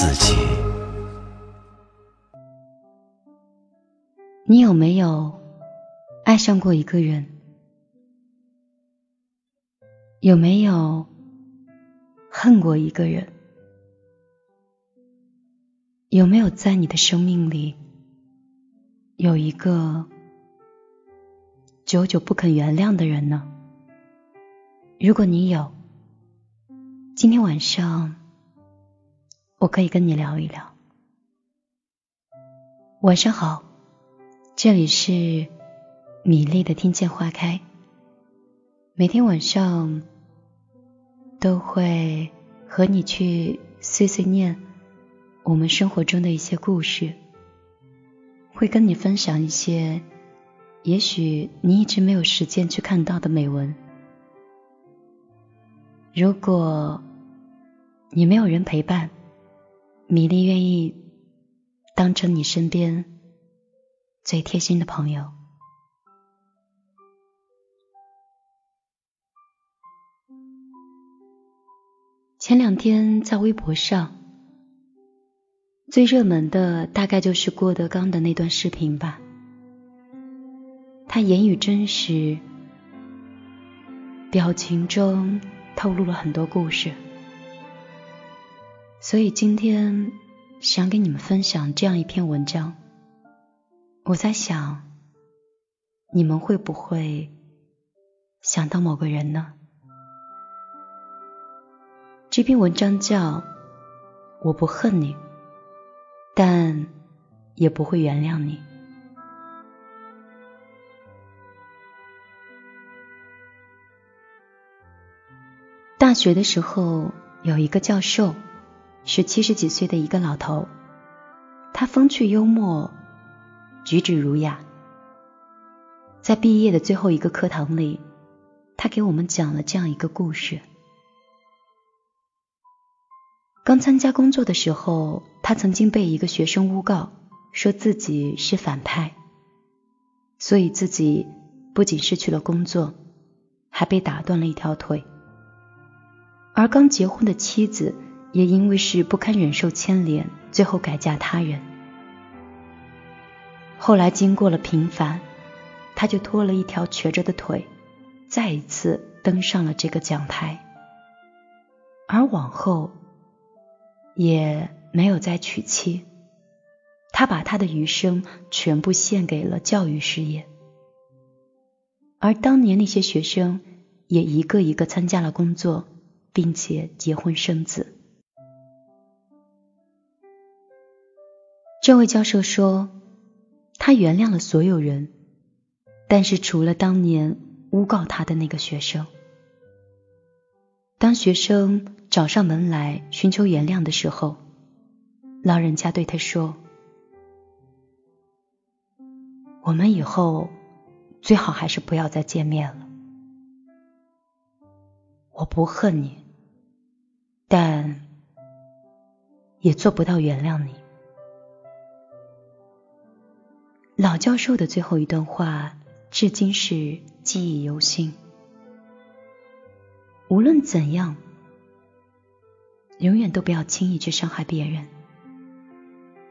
自己。你有没有爱上过一个人？有没有恨过一个人？有没有在你的生命里有一个久久不肯原谅的人呢？如果你有，今天晚上我可以跟你聊一聊。晚上好。这里是米粒的听见花开，每天晚上都会和你去碎碎念我们生活中的一些故事，会跟你分享一些也许你一直没有时间去看到的美文。如果你没有人陪伴，米粒愿意当成你身边。最贴心的朋友。前两天在微博上，最热门的大概就是郭德纲的那段视频吧。他言语真实，表情中透露了很多故事，所以今天想给你们分享这样一篇文章。我在想，你们会不会想到某个人呢？这篇文章叫《我不恨你，但也不会原谅你》。大学的时候，有一个教授，是七十几岁的一个老头，他风趣幽默。举止儒雅，在毕业的最后一个课堂里，他给我们讲了这样一个故事。刚参加工作的时候，他曾经被一个学生诬告，说自己是反派，所以自己不仅失去了工作，还被打断了一条腿。而刚结婚的妻子也因为是不堪忍受牵连，最后改嫁他人。后来经过了平凡，他就拖了一条瘸着的腿，再一次登上了这个讲台，而往后也没有再娶妻。他把他的余生全部献给了教育事业，而当年那些学生也一个一个参加了工作，并且结婚生子。这位教授说。他原谅了所有人，但是除了当年诬告他的那个学生。当学生找上门来寻求原谅的时候，老人家对他说：“我们以后最好还是不要再见面了。我不恨你，但也做不到原谅你。”老教授的最后一段话，至今是记忆犹新。无论怎样，永远都不要轻易去伤害别人。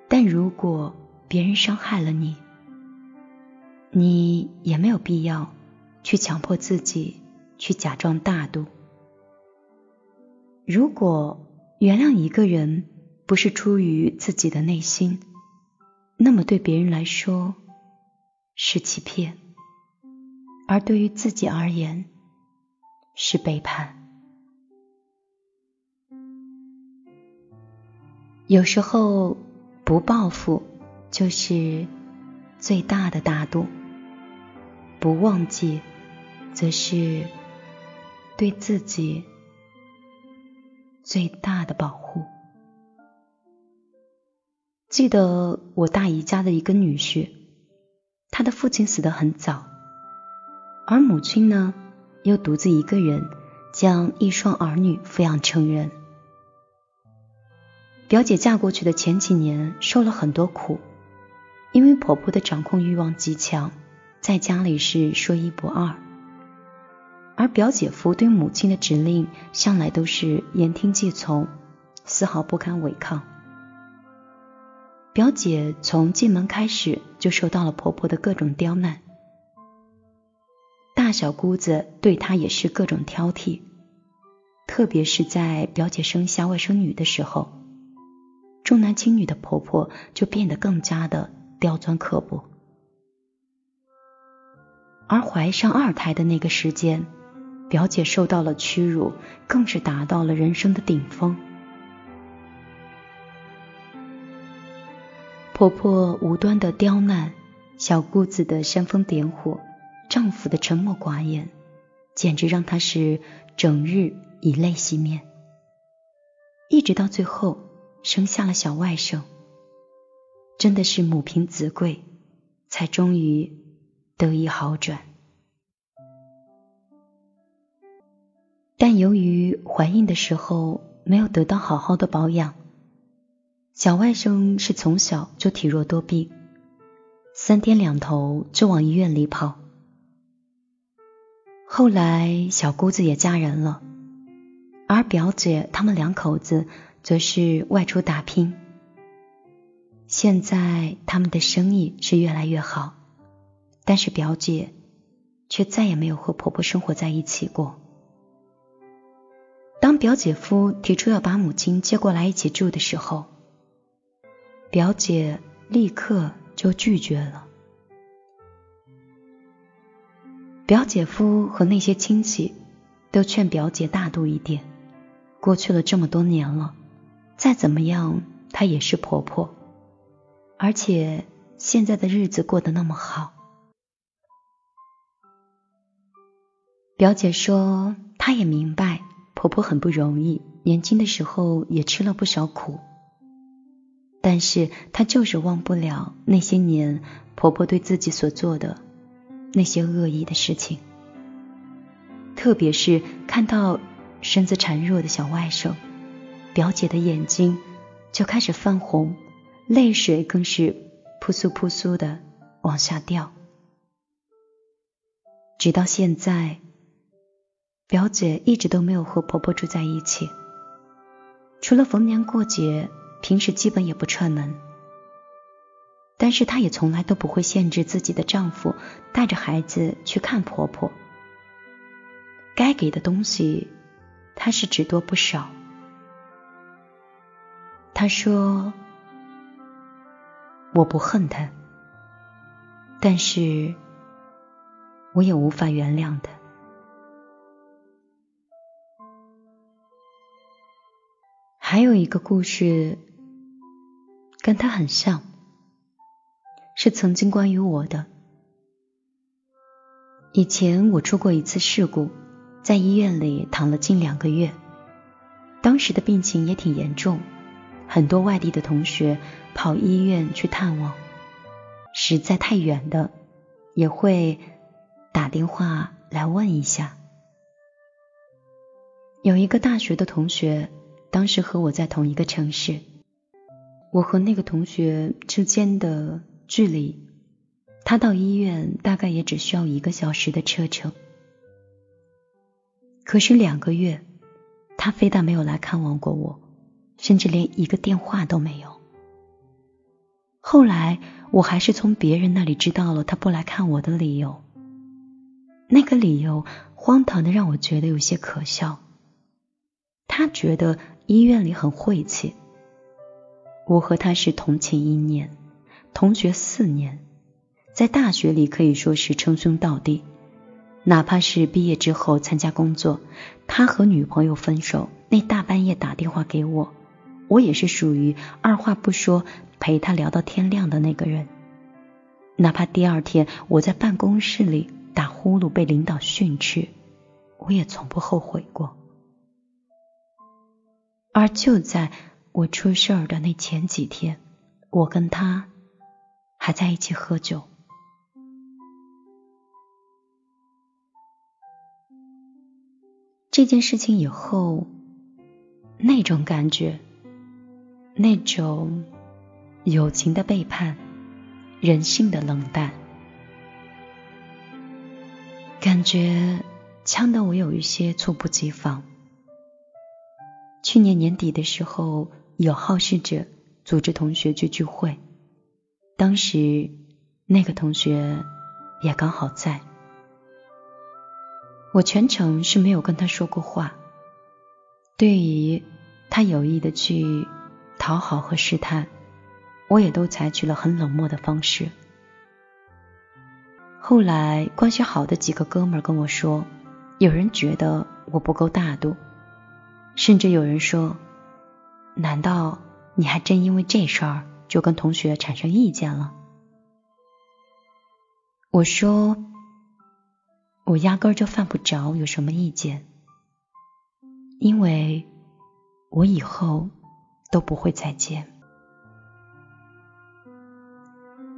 但如果别人伤害了你，你也没有必要去强迫自己去假装大度。如果原谅一个人不是出于自己的内心，那么对别人来说是欺骗，而对于自己而言是背叛。有时候不报复就是最大的大度。不忘记，则是对自己最大的保护。记得我大姨家的一个女婿，他的父亲死得很早，而母亲呢，又独自一个人将一双儿女抚养成人。表姐嫁过去的前几年受了很多苦，因为婆婆的掌控欲望极强，在家里是说一不二，而表姐夫对母亲的指令向来都是言听计从，丝毫不敢违抗。表姐从进门开始就受到了婆婆的各种刁难，大小姑子对她也是各种挑剔，特别是在表姐生下外甥女的时候。重男轻女的婆婆就变得更加的刁钻刻薄，而怀上二胎的那个时间，表姐受到了屈辱，更是达到了人生的顶峰。婆婆无端的刁难，小姑子的煽风点火，丈夫的沉默寡言，简直让她是整日以泪洗面，一直到最后。生下了小外甥，真的是母凭子贵，才终于得以好转。但由于怀孕的时候没有得到好好的保养，小外甥是从小就体弱多病，三天两头就往医院里跑。后来小姑子也嫁人了，而表姐他们两口子。则是外出打拼。现在他们的生意是越来越好，但是表姐却再也没有和婆婆生活在一起过。当表姐夫提出要把母亲接过来一起住的时候，表姐立刻就拒绝了。表姐夫和那些亲戚都劝表姐大度一点，过去了这么多年了。再怎么样，她也是婆婆，而且现在的日子过得那么好。表姐说，她也明白婆婆很不容易，年轻的时候也吃了不少苦，但是她就是忘不了那些年婆婆对自己所做的那些恶意的事情，特别是看到身子孱弱的小外甥。表姐的眼睛就开始泛红，泪水更是扑簌扑簌的往下掉。直到现在，表姐一直都没有和婆婆住在一起，除了逢年过节，平时基本也不串门。但是她也从来都不会限制自己的丈夫带着孩子去看婆婆，该给的东西，她是只多不少。他说：“我不恨他，但是我也无法原谅他。”还有一个故事跟他很像，是曾经关于我的。以前我出过一次事故，在医院里躺了近两个月，当时的病情也挺严重。很多外地的同学跑医院去探望，实在太远的也会打电话来问一下。有一个大学的同学，当时和我在同一个城市，我和那个同学之间的距离，他到医院大概也只需要一个小时的车程。可是两个月，他非但没有来看望过我。甚至连一个电话都没有。后来我还是从别人那里知道了他不来看我的理由。那个理由荒唐的让我觉得有些可笑。他觉得医院里很晦气。我和他是同寝一年，同学四年，在大学里可以说是称兄道弟。哪怕是毕业之后参加工作，他和女朋友分手，那大半夜打电话给我。我也是属于二话不说陪他聊到天亮的那个人，哪怕第二天我在办公室里打呼噜被领导训斥，我也从不后悔过。而就在我出事儿的那前几天，我跟他还在一起喝酒。这件事情以后，那种感觉，那种友情的背叛，人性的冷淡，感觉呛得我有一些猝不及防。去年年底的时候，有好事者组织同学去聚会，当时那个同学也刚好在。我全程是没有跟他说过话，对于他有意的去讨好和试探，我也都采取了很冷漠的方式。后来关系好的几个哥们跟我说，有人觉得我不够大度，甚至有人说，难道你还真因为这事儿就跟同学产生意见了？我说。我压根儿就犯不着有什么意见，因为我以后都不会再见。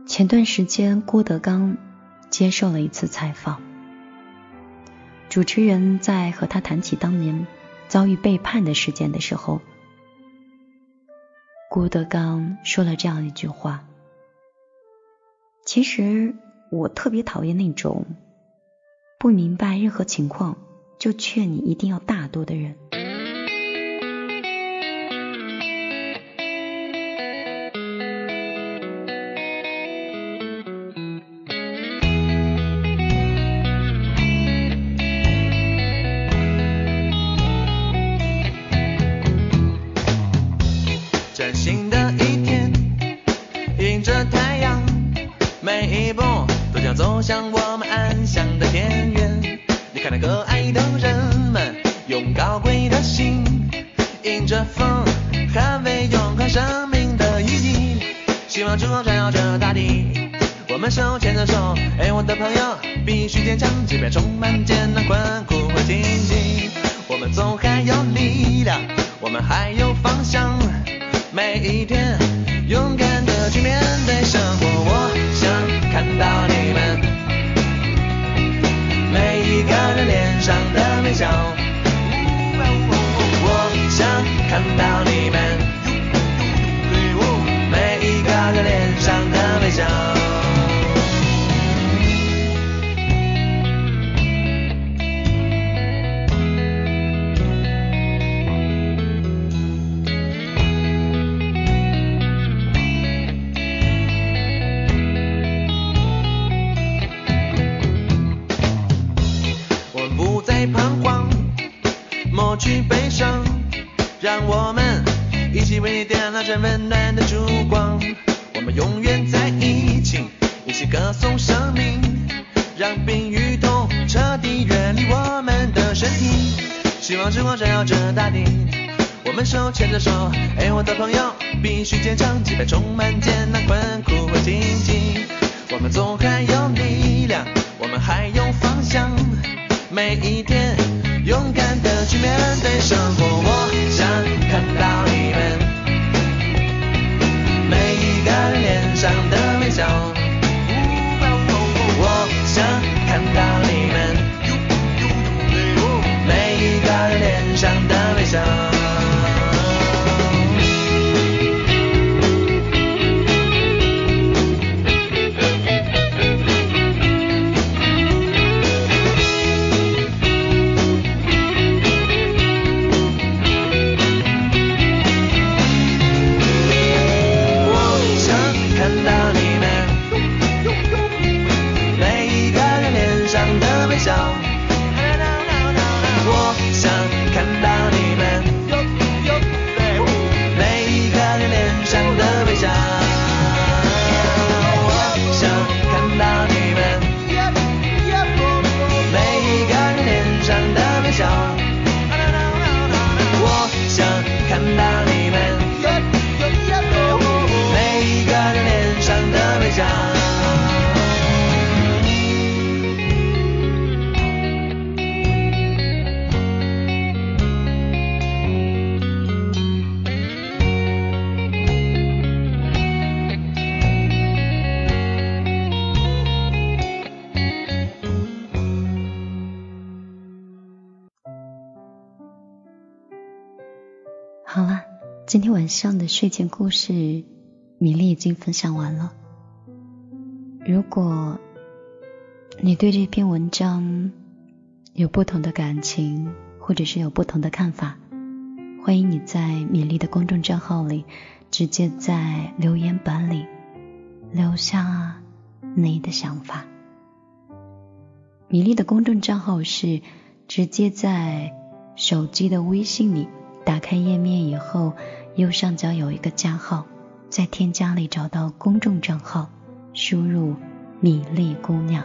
前段时间，郭德纲接受了一次采访，主持人在和他谈起当年遭遇背叛的事件的时候，郭德纲说了这样一句话：“其实我特别讨厌那种。”不明白任何情况，就劝你一定要大度的人。崭新的一天，迎着太阳，每一步都将走向我们安详的田园。你。看那可爱的人们，用高贵的心，迎着风，捍卫永恒生命的意义。希望之光照耀着大地，我们手牵彷徨，抹去悲伤，让我们一起为你点亮这温暖的烛光，我们永远在一起，一起歌颂生命，让病与痛彻底远离我们的身体。希望之光照耀着大地，我们手牵着手，哎，我的朋友，必须坚强，即便充满艰难困苦和荆棘，我们总还有力量，我们还有方向，每一面 zone. 今天晚上的睡前故事，米粒已经分享完了。如果你对这篇文章有不同的感情，或者是有不同的看法，欢迎你在米粒的公众账号里，直接在留言板里留下你的想法。米粒的公众账号是直接在手机的微信里打开页面以后，右上角有一个加号，在添加里找到公众账号，输入“米粒姑娘”。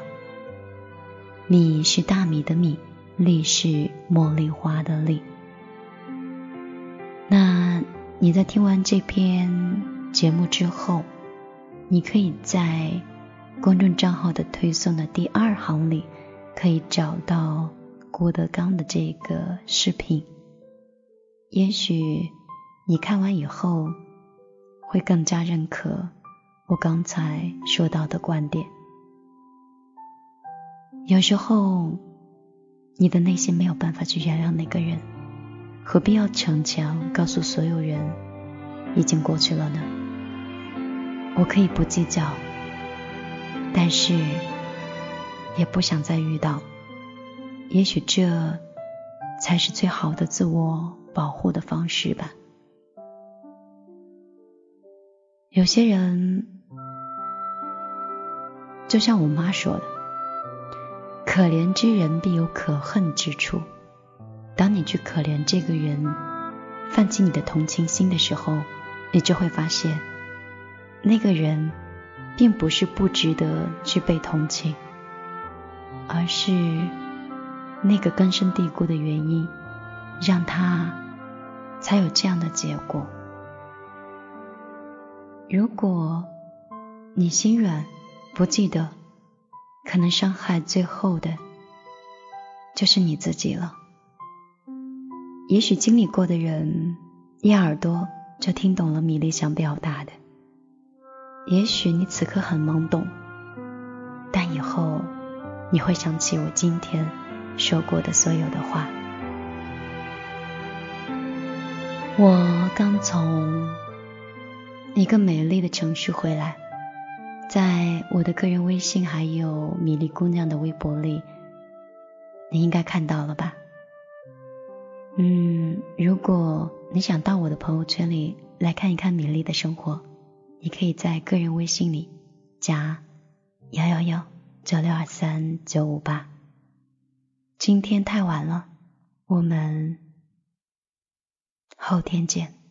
米是大米的米，粒是茉莉花的粒。那你在听完这篇节目之后，你可以在公众账号的推送的第二行里。可以找到郭德纲的这个视频，也许你看完以后会更加认可我刚才说到的观点。有时候你的内心没有办法去原谅那个人，何必要逞强，告诉所有人已经过去了呢？我可以不计较，但是。也不想再遇到，也许这才是最好的自我保护的方式吧。有些人，就像我妈说的：“可怜之人必有可恨之处。”当你去可怜这个人，泛起你的同情心的时候，你就会发现，那个人并不是不值得去被同情。而是那个根深蒂固的原因，让他才有这样的结果。如果你心软不记得，可能伤害最后的就是你自己了。也许经历过的人一耳朵就听懂了米粒想表达的。也许你此刻很懵懂，但以后。你会想起我今天说过的所有的话。我刚从一个美丽的城市回来，在我的个人微信还有米粒姑娘的微博里，你应该看到了吧？嗯，如果你想到我的朋友圈里来看一看米粒的生活，你可以在个人微信里加幺幺幺。九六二三九五八，今天太晚了，我们后天见。